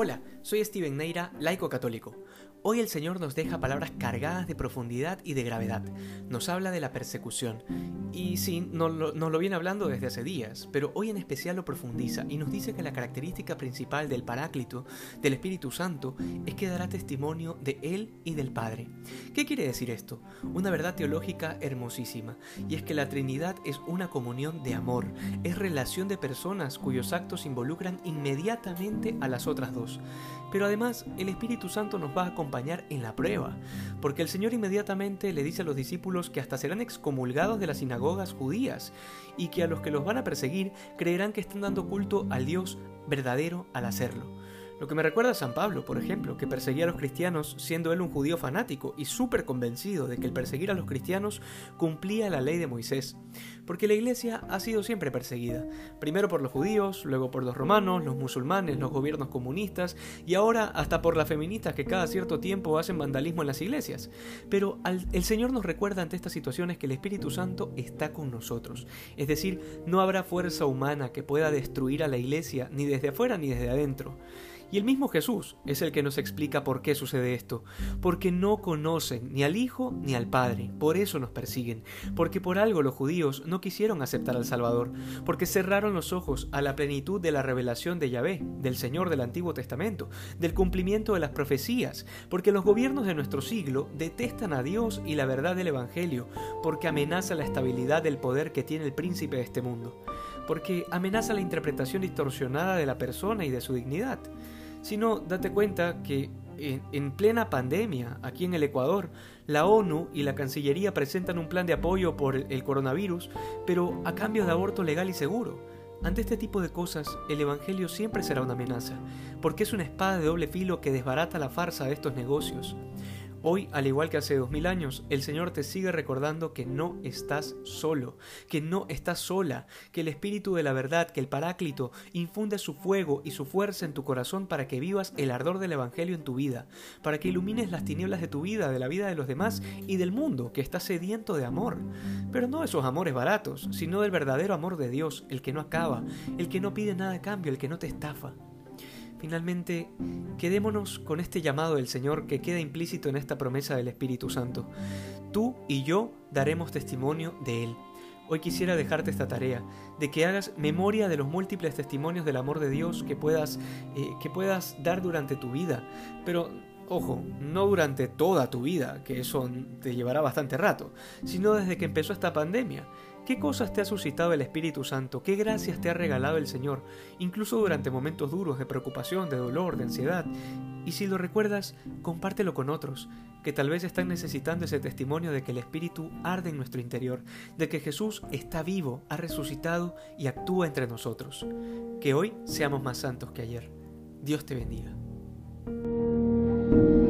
Hola, soy Steven Neira, laico católico. Hoy el Señor nos deja palabras cargadas de profundidad y de gravedad. Nos habla de la persecución. Y sí, nos lo, viene hablando desde hace días, pero hoy en especial lo profundiza y nos dice que la característica principal del Paráclito, del Espíritu Santo, es que dará testimonio de Él y del Padre. ¿Qué quiere decir esto? Una verdad teológica hermosísima, y es que la Trinidad es una comunión de amor, es relación de personas cuyos actos involucran inmediatamente a las otras dos. Pero además, el Espíritu Santo nos va a acompañar en la prueba, porque el Señor inmediatamente le dice a los discípulos que hasta serán excomulgados de las sinagogas judías y que a los que los van a perseguir creerán que están dando culto al Dios verdadero al hacerlo. Lo que me recuerda a San Pablo, por ejemplo, que perseguía a los cristianos siendo él un judío fanático y súper convencido de que el perseguir a los cristianos cumplía la ley de Moisés. Porque la iglesia ha sido siempre perseguida, primero por los judíos, luego por los romanos, los musulmanes, los gobiernos comunistas y ahora hasta por las feministas que cada cierto tiempo hacen vandalismo en las iglesias. Pero el Señor nos recuerda ante estas situaciones que el Espíritu Santo está con nosotros. Es decir, no habrá fuerza humana que pueda destruir a la iglesia ni desde afuera ni desde adentro. Y el mismo Jesús es el que nos explica por qué sucede esto. Porque no conocen ni al Hijo ni al Padre. Por eso nos persiguen. Porque por algo los judíos no quisieron aceptar al Salvador. Porque cerraron los ojos a la plenitud de la revelación de Yahvé, del Señor del Antiguo Testamento, del cumplimiento de las profecías. Porque los gobiernos de nuestro siglo detestan a Dios y la verdad del Evangelio. Porque amenaza la estabilidad del poder que tiene el príncipe de este mundo. Porque amenaza la interpretación distorsionada de la persona y de su dignidad sino date cuenta que en, plena pandemia, aquí en el Ecuador, la ONU y la Cancillería presentan un plan de apoyo por el coronavirus, pero a cambio de aborto legal y seguro. Ante este tipo de cosas, el Evangelio siempre será una amenaza, porque es una espada de doble filo que desbarata la farsa de estos negocios. Hoy, al igual que hace dos mil años, el Señor te sigue recordando que no estás solo, que no estás sola, que el Espíritu de la verdad, que el Paráclito, infunde su fuego y su fuerza en tu corazón para que vivas el ardor del Evangelio en tu vida, para que ilumines las tinieblas de tu vida, de la vida de los demás y del mundo que está sediento de amor. Pero no esos amores baratos, sino del verdadero amor de Dios, el que no acaba, el que no pide nada a cambio, el que no te estafa. Finalmente, quedémonos con este llamado del Señor que queda implícito en esta promesa del Espíritu Santo. Tú y yo daremos testimonio de Él. Hoy quisiera dejarte esta tarea, de que hagas memoria de los múltiples testimonios del amor de Dios que puedas, eh, que puedas dar durante tu vida. Pero, ojo, no durante toda tu vida, que eso te llevará bastante rato, sino desde que empezó esta pandemia. ¿Qué cosas te ha suscitado el Espíritu Santo? ¿Qué gracias te ha regalado el Señor? Incluso durante momentos duros de preocupación, de dolor, de ansiedad. Y si lo recuerdas, compártelo con otros, que tal vez están necesitando ese testimonio de que el Espíritu arde en nuestro interior, de que Jesús está vivo, ha resucitado y actúa entre nosotros. Que hoy seamos más santos que ayer. Dios te bendiga. Thank you.